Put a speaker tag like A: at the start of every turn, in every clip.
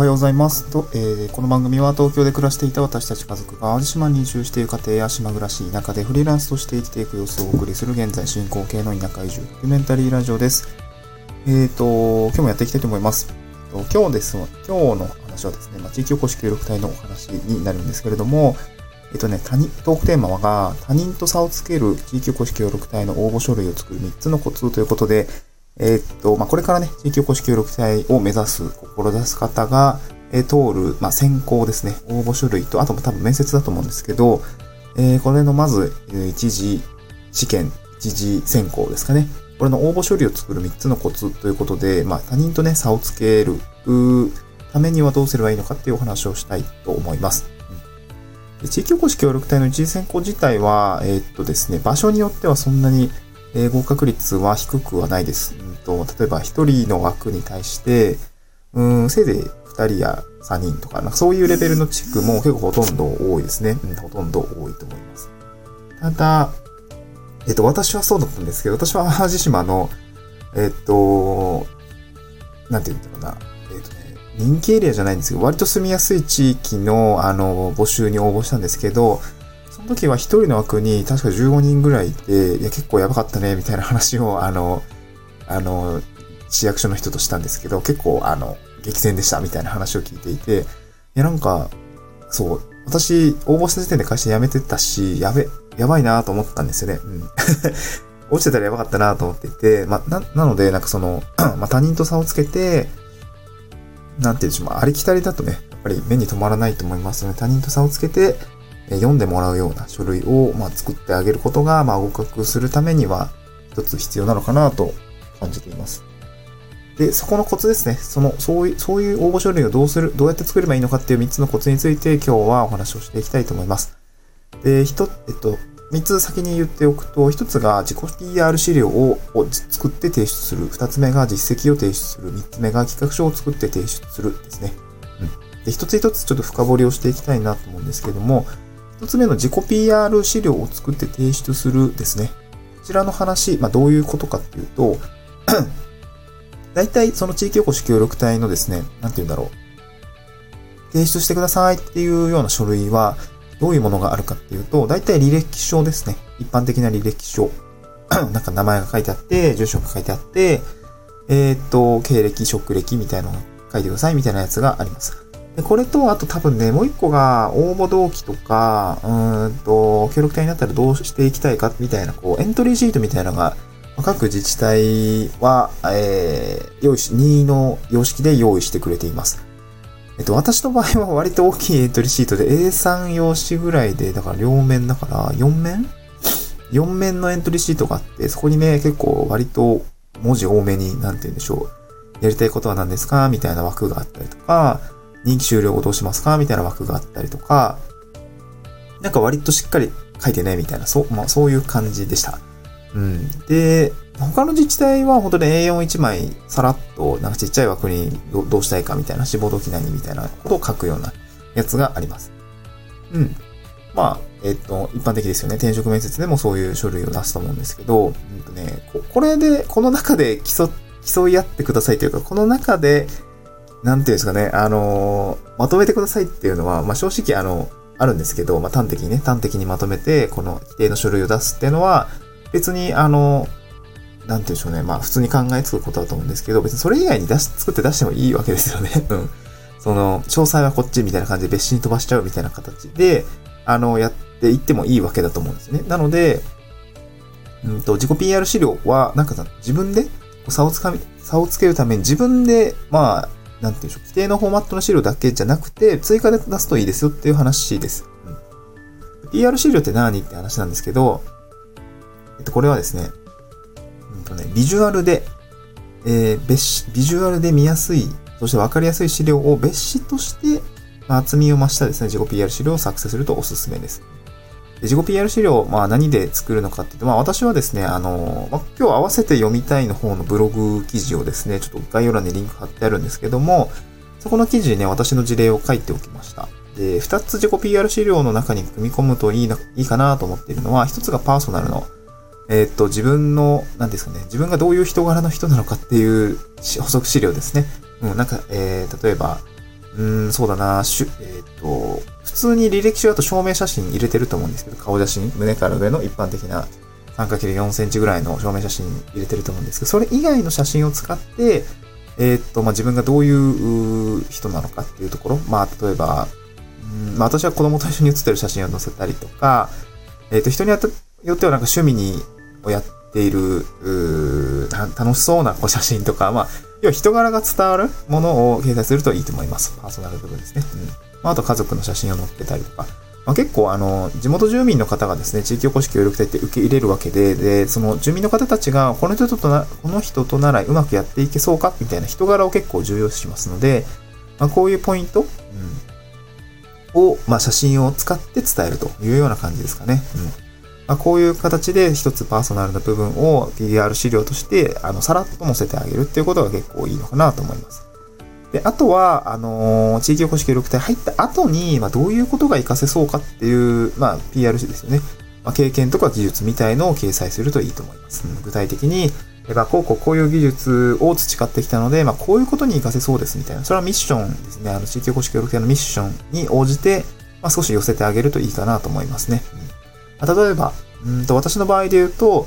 A: おはようございますと、えーこの番組は東京で暮らしていた私たち家族が淡路島に移住している家庭や島暮らし、田舎でフリーランスとして生きていく様子をお送りする現在進行形の田舎移住ドキュメンタリーラジオです。えっ、と、今日もやっていきたいと思います。えっと今日です今日の話はですね、ま、地域おこし協力隊のお話になるんですけれども、えっとね、他人トークテーマが他人と差をつける地域おこし協力隊の応募書類を作る3つのコツということで、えーっと、まあ、これからね、地域おこし協力隊を目指す、志す方が、え通る、まあ、選考ですね、応募書類と、あとも多分面接だと思うんですけど、えーこれのまず、え一次試験、一次選考ですかね。これの応募書類を作る3つのコツということで、まあ、他人とね、差をつけるためにはどうすればいいのかっていうお話をしたいと思います。地域おこし協力隊の一次選考自体は、えーっとですね、場所によってはそんなに、え合格率は低くはないです。うんと例えば、1人の枠に対して、うん、せいぜい2人や3人とか、なんかそういうレベルの地区も結構ほとんど多いですね。うん、ほとんど多いと思います。ただ、えっと、私はそうだったんですけど、私は淡路島の、えっと、なんて言うんだろうな、えっとね、人気エリアじゃないんですけど、割と住みやすい地域の、あの、募集に応募したんですけど、その時は一人の枠に確か15人ぐらいいて、いや、結構やばかったね、みたいな話を、あの、あの、市役所の人としたんですけど、結構、あの、激戦でした、みたいな話を聞いていて、いや、なんか、そう、私、応募した時点で会社辞めてたし、やべ、やばいなと思ったんですよね。うん。落ちてたらやばかったなと思っていて、ま、な、なので、なんかその、ま、他人と差をつけて、なんていうんでしょう、あ、りきたりだとね、やっぱり目に留まらないと思いますので、他人と差をつけて、読んでもらうような書類を、ま、作ってあげることが、ま、合格するためには、一つ必要なのかなと感じています。で、そこのコツですね。その、そういう、そういう応募書類をどうする、どうやって作ればいいのかっていう3つのコツについて今日はお話をしていきたいと思います。で、一、えっと、3つ先に言っておくと、1つが自己 PR 資料をを作って提出する。2つ目が実績を提出する。3つ目が企画書を作って提出するですね。うん。で、一つ一つちょっと深掘りをしていきたいなと思うんですけども、1つ目の自己 PR 資料を作って提出するですね。こちらの話、まあ、どういうことかっていうと、大体その地域おこし協力隊のですね、なんて言うんだろう。提出してくださいっていうような書類は、どういうものがあるかっていうと、大体履歴書ですね。一般的な履歴書。なんか名前が書いてあって、住所が書いてあって、えーっと、経歴、職歴みたいなのが書いてくださいみたいなやつがあります。で、これと、あと多分ね、もう一個が応募動機とか、うんと、協力隊になったらどうしていきたいかみたいな、こう、エントリーシートみたいなのが、各自治体は、えー、用意し、任意の様式で用意してくれています。えっと、私の場合は割と大きいエントリーシートで A3 用紙ぐらいで、だから両面だから4面 ?4 面のエントリーシートがあって、そこにね、結構割と文字多めに、なんて言うんでしょう。やりたいことは何ですかみたいな枠があったりとか、任期終了後どうしますか？みたいな枠があったりとか、なんか割としっかり書いてね、みたいな、そう、まあそういう感じでした。うん。で、他の自治体は本当に A41 枚さらっとなんかちっちゃい枠にどうしたいかみたいな志望動機何みたいなことを書くようなやつがあります。うん。まあ、えっと、一般的ですよね。転職面接でもそういう書類を出すと思うんですけど、うんとね、ここれで、この中で競、競い合ってくださいというか、この中で、なんていうんですかね、あのまとめてくださいっていうのは、まあ正直あの、あるんですけど、まあ端的にね、端的にまとめて、この規定の書類を出すっていうのは、別にあの、なんていうんでしょうね。まあ普通に考えつくことだと思うんですけど、別にそれ以外に出し、作って出してもいいわけですよね。うん。その、詳細はこっちみたいな感じで別紙に飛ばしちゃうみたいな形で、あの、やっていってもいいわけだと思うんですね。なので、うんと、自己 PR 資料は、なんかさ、自分で差をつかみ、差をつけるために自分で、まあ、なんていうんでしょう、規定のフォーマットの資料だけじゃなくて、追加で出すといいですよっていう話です。うん、PR 資料って何って話なんですけど、えっと、これはですね、うんとね、ビジュアルで、えー別紙、ビジュアルで見やすい、そして分かりやすい資料を別紙として、まあ、厚みを増したですね、自己 PR 資料を作成するとおすすめです。で自己 PR 資料、まあ何で作るのかっていうと、まあ私はですね、あの、まあ、今日合わせて読みたいの方のブログ記事をですね、ちょっと概要欄にリンク貼ってあるんですけども、そこの記事にね、私の事例を書いておきました。で、二つ自己 PR 資料の中に組み込むといいな、いいかなと思っているのは、一つがパーソナルの、えーっと、自分の、なんですかね、自分がどういう人柄の人なのかっていう補足資料ですね。うん、なんか、えー、例えば、うん、そうだな、しゅ、えっ、と、普通に履歴書だと証明写真入れてると思うんですけど、顔写真、胸から上の一般的な 3×4 センチぐらいの証明写真入れてると思うんですけど、それ以外の写真を使って、えっ、と、まあ、自分がどういう人なのかっていうところ、まあ、例えば、うんまあ、私は子供と一緒に写ってる写真を載せたりとか、えっ、と、人によってはなんか趣味に、をやっている、楽しそうなこう写真とか、まあ、要は人柄が伝わるものを掲載するといいと思います。パーソナル部分ですね。うん。まあ、あと家族の写真を載っけたりとか。まあ、結構あの、地元住民の方がですね、地域おこし協力隊って受け入れるわけで、で、その住民の方たちが、この人とな、この人とならうまくやっていけそうかみたいな人柄を結構重要視しますので、まあ、こういうポイント、うん、を、まあ、写真を使って伝えるというような感じですかね。うんまあ、こういう形で一つパーソナルな部分を PR 資料として、あの、さらっと載せてあげるっていうことが結構いいのかなと思います。で、あとは、あのー、地域おこし協力隊入った後に、まあ、どういうことが活かせそうかっていう、まあ、PRC ですよね。まあ、経験とか技術みたいのを掲載するといいと思います。具体的に、まあ、こうこうこういう技術を培ってきたので、まあ、こういうことに活かせそうですみたいな。それはミッションですね。あの、地域おこし協力隊のミッションに応じて、まあ、少し寄せてあげるといいかなと思いますね。うん、例えば、うんと、私の場合で言うと、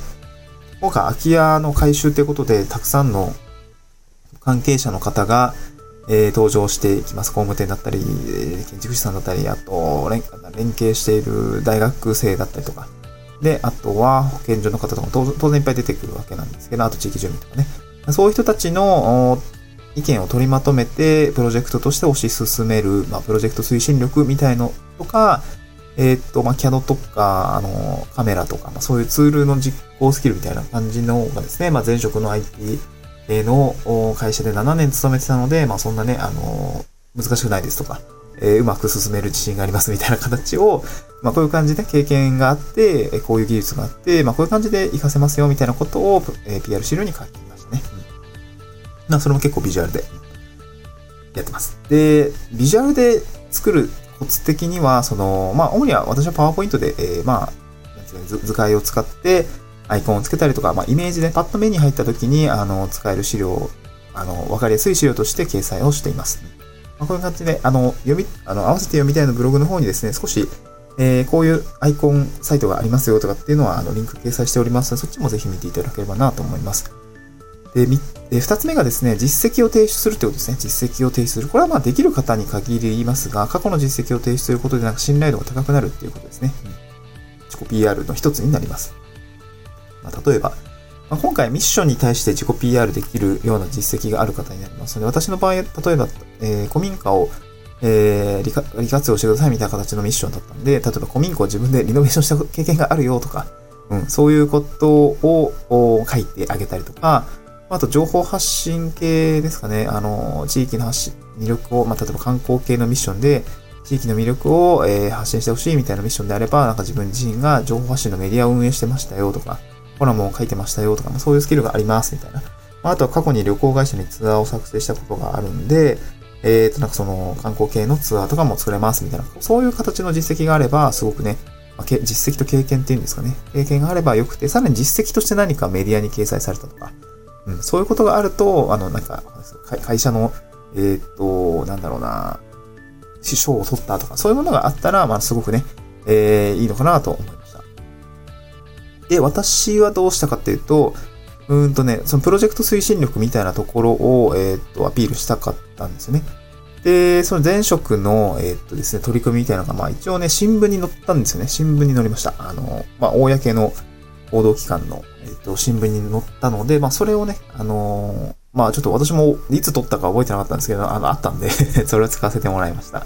A: 今回空き家の改修ということで、たくさんの関係者の方が、えー、登場していきます。工務店だったり、建築士さんだったり、あと連、連携している大学生だったりとか。で、あとは保健所の方とかも当然いっぱい出てくるわけなんですけど、あと地域住民とかね。そういう人たちの意見を取りまとめて、プロジェクトとして推し進める、まあ、プロジェクト推進力みたいのとか、えっ、ー、と、まあ、CAD とか、あの、カメラとか、まあ、そういうツールの実行スキルみたいな感じのがですね、まあ、前職の IT の会社で7年勤めてたので、まあ、そんなね、あの、難しくないですとか、えー、うまく進める自信がありますみたいな形を、まあ、こういう感じで経験があって、こういう技術があって、まあ、こういう感じで活かせますよみたいなことを、えー、PR 資料に書きましたね。うん、まあ、それも結構ビジュアルでやってます。で、ビジュアルで作るコツ的には、その、まあ、主には私はパワーポイントで、えー、まあ、図解を使って、アイコンをつけたりとか、まあ、イメージでパッと目に入った時に、あの、使える資料あの、わかりやすい資料として掲載をしています。まあ、こういう感じで、あの、読み、あの、合わせて読みたいのブログの方にですね、少し、えー、こういうアイコンサイトがありますよとかっていうのは、あの、リンク掲載しておりますので、そっちもぜひ見ていただければなと思います。で、二つ目がですね、実績を提出するということですね。実績を提出する。これはまあできる方に限りますが、過去の実績を提出することでなんか信頼度が高くなるっていうことですね。自己 PR の一つになります。まあ、例えば、まあ、今回ミッションに対して自己 PR できるような実績がある方になりますので、私の場合、例えば、えー、古民家を、えー、利活用してくださいみたいな形のミッションだったんで、例えば古民家を自分でリノベーションした経験があるよとか、うん、そういうことを書いてあげたりとか、あと情報発信系ですかね。あの、地域の発信、魅力を、まあ、例えば観光系のミッションで、地域の魅力を、えー、発信してほしいみたいなミッションであれば、なんか自分自身が情報発信のメディアを運営してましたよとか、コラムを書いてましたよとか、そういうスキルがありますみたいな。あ、とは過去に旅行会社にツアーを作成したことがあるんで、えっ、ー、と、なんかその観光系のツアーとかも作れますみたいな、そういう形の実績があれば、すごくね、まあ、実績と経験っていうんですかね。経験があればよくて、さらに実績として何かメディアに掲載されたとか、うん、そういうことがあると、あの、なんか、会社の、えっ、ー、と、なんだろうな、師匠を取ったとか、そういうものがあったら、まあ、すごくね、えー、いいのかなと思い。で、私はどうしたかっていうと、うんとね、そのプロジェクト推進力みたいなところを、えっ、と、アピールしたかったんですよね。で、その前職の、えっ、とですね、取り組みみたいなのが、まあ一応ね、新聞に載ったんですよね。新聞に載りました。あの、まあ、公の報道機関のえっ、と、新聞に載ったので、まあ、それをね、あの、まあ、ちょっと私もいつ撮ったか覚えてなかったんですけど、あの、あったんで それを使わせてもらいました。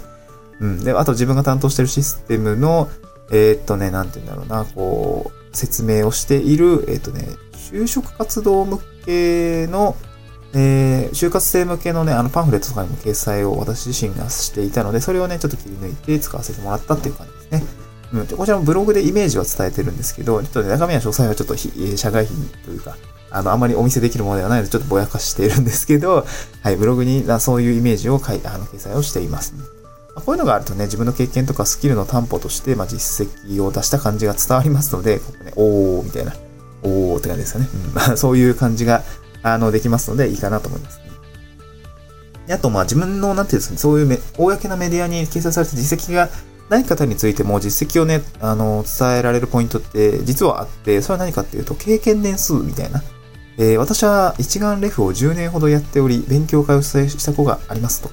A: うん。で、あと自分が担当してるシステムの、え、っとね、なんて言うんだろうな、こう、説明をしている、えー、っとね、就職活動向けの、えー、就活生向けのね、あのパンフレットとかにも掲載を私自身がしていたので、それをね、ちょっと切り抜いて使わせてもらったっていう感じですね。うん、こちらもブログでイメージは伝えてるんですけど、ちょっとね、中身は詳細はちょっと社外費というか、あの、あまりお見せできるものではないので、ちょっとぼやかしているんですけど、はい、ブログにそういうイメージを書いあの掲載をしています、ね。こういうのがあるとね、自分の経験とかスキルの担保として、まあ、実績を出した感じが伝わりますので、ここね、おーみたいな、おーって感じですよね。うん、そういう感じが、あの、できますので、いいかなと思います、ね。であと、まあ自分の、なんていうんですかね、そういうめ公なメディアに掲載された実績がない方についても実績をね、あの、伝えられるポイントって実はあって、それは何かっていうと、経験年数みたいな。えー、私は一眼レフを10年ほどやっており、勉強会を主催した子がありますと。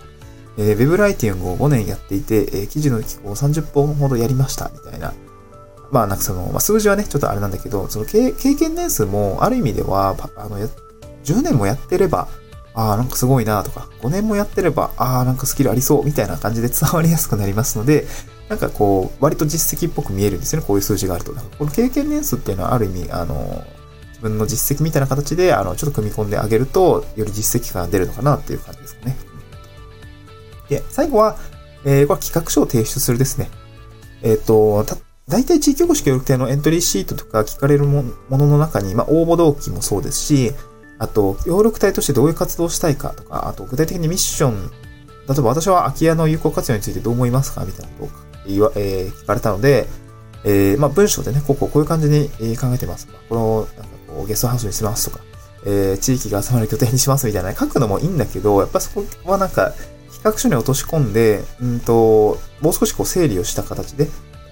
A: えー、ウェブライティングを5年やっていて、えー、記事の寄稿を30本ほどやりました、みたいな。まあ、なんかその、まあ、数字はね、ちょっとあれなんだけど、その経験年数も、ある意味では、あの、10年もやってれば、ああ、なんかすごいなとか、5年もやってれば、ああ、なんかスキルありそう、みたいな感じで 伝わりやすくなりますので、なんかこう、割と実績っぽく見えるんですよね、こういう数字があると。この経験年数っていうのはある意味、あの、自分の実績みたいな形で、あの、ちょっと組み込んであげると、より実績感が出るのかなっていう感じですかね。で、最後は、えー、これ企画書を提出するですね。えっ、ー、と、た、大体地域おこし協力隊のエントリーシートとか聞かれるものの中に、まあ、応募動機もそうですし、あと、協力隊としてどういう活動をしたいかとか、あと、具体的にミッション、例えば私は空き家の有効活用についてどう思いますかみたいなことを言わ、えー、聞かれたので、えー、まあ、文章でね、こここういう感じに考えてます。この、なんかこう、ゲストハウスにしますとか、えー、地域が集まる拠点にしますみたいな、書くのもいいんだけど、やっぱそこはなんか、企画書に落とし込んで、うんと、もう少しこう整理をした形で、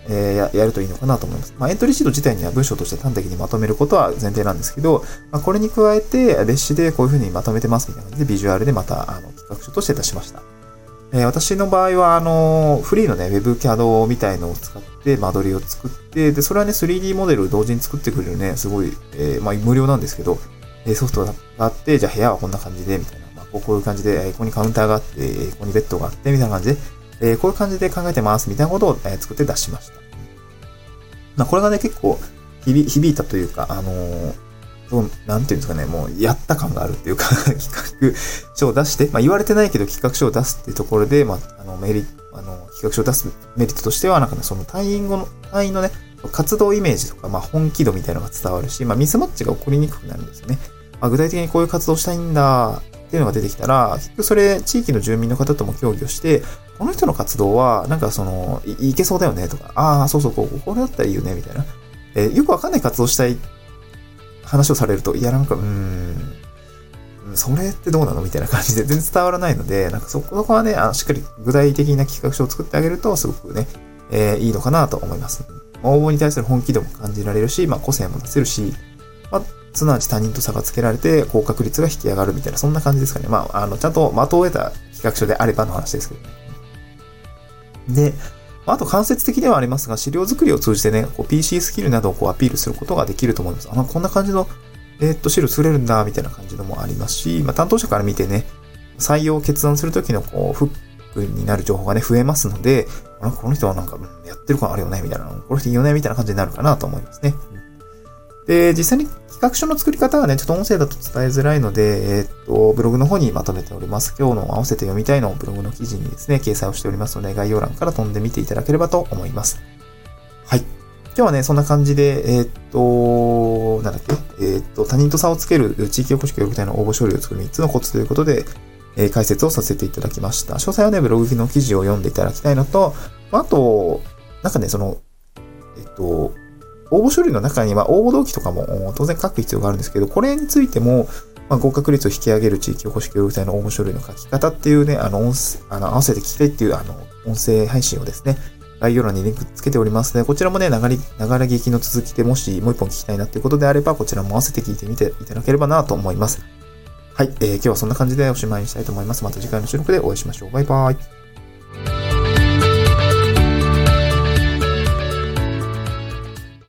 A: えー、ややるといいのかなと思います。まあ、エントリーシート自体には文章として端的にまとめることは前提なんですけど、まあ、これに加えて、別紙でこういう風にまとめてますみたいな感じで、ビジュアルでまた、あの、企画書として出しました。えー、私の場合は、あの、フリーのね、WebCAD みたいのを使って間取りを作って、で、それはね、3D モデルを同時に作ってくれるね、すごい、えー、まあ、無料なんですけど、ソフトがあって、じゃあ部屋はこんな感じで、みたいな。こういう感じで、ここにカウンターがあって、ここにベッドがあって、みたいな感じで、えこういう感じで考えてます、みたいなことを、え作って出しました。まあ、これがね、結構響、響いたというか、あのー、なんていうんですかね、もう、やった感があるっていうか 企画書を出して、まあ、言われてないけど企画書を出すっていうところで、まあ、あの、メリあの、企画書を出すメリットとしては、なんかね、その退院後の、退院のね、活動イメージとか、まあ、本気度みたいなのが伝わるし、まあ、ミスマッチが起こりにくくなるんですよね。まあ、具体的にこういう活動したいんだっていうのが出てきたら、結局それ、地域の住民の方とも協議をして、この人の活動は、なんかその、いいけそうだよねとか、ああ、そうそう、こう、これだったらいいよね、みたいな。えー、よくわかんない活動したい話をされると、いや、なんか、うーん、それってどうなのみたいな感じで全然伝わらないので、なんかそこはね、あのしっかり具体的な企画書を作ってあげると、すごくね、えー、いいのかなと思います。応募に対する本気度も感じられるし、まあ、個性も出せるし、まあ、すなわち他人と差がつけられて、高確率が引き上がるみたいな、そんな感じですかね。まあ、あの、ちゃんと的を得た企画書であればの話ですけどね。で、あと間接的ではありますが、資料作りを通じてね、こう PC スキルなどをこうアピールすることができると思います。あの、こんな感じの、えー、っと、資料作れるんだ、みたいな感じのもありますし、まあ、担当者から見てね、採用を決断するときのこう、フックになる情報がね、増えますので、あこの人はなんか、やってる感あるよね、みたいな、この人いいよね、みたいな感じになるかなと思いますね。で、実際に企画書の作り方はね、ちょっと音声だと伝えづらいので、えー、っと、ブログの方にまとめております。今日の合わせて読みたいのをブログの記事にですね、掲載をしておりますので、概要欄から飛んでみていただければと思います。はい。今日はね、そんな感じで、えー、っと、なんだっけ、えー、っと、他人と差をつける地域おこし協力隊の応募処理を作る3つのコツということで、え、解説をさせていただきました。詳細はね、ブログの記事を読んでいただきたいのと、あと、なんかね、その、えっと、応募処理の中には応募動機とかも当然書く必要があるんですけど、これについても、まあ、合格率を引き上げる地域おこし協力隊の応募書類の書き方っていうね、あの、音あの合わせて聞きたいっていう、あの、音声配信をですね、概要欄にリンクつけておりますので、こちらもね、流れ、流れ聞きの続きでもしもう一本聞きたいなっていうことであれば、こちらも合わせて聞いてみていただければなと思います。はい、えー、今日はそんな感じでおしまいにしたいと思います。また次回の収録でお会いしましょう。バイバーイ。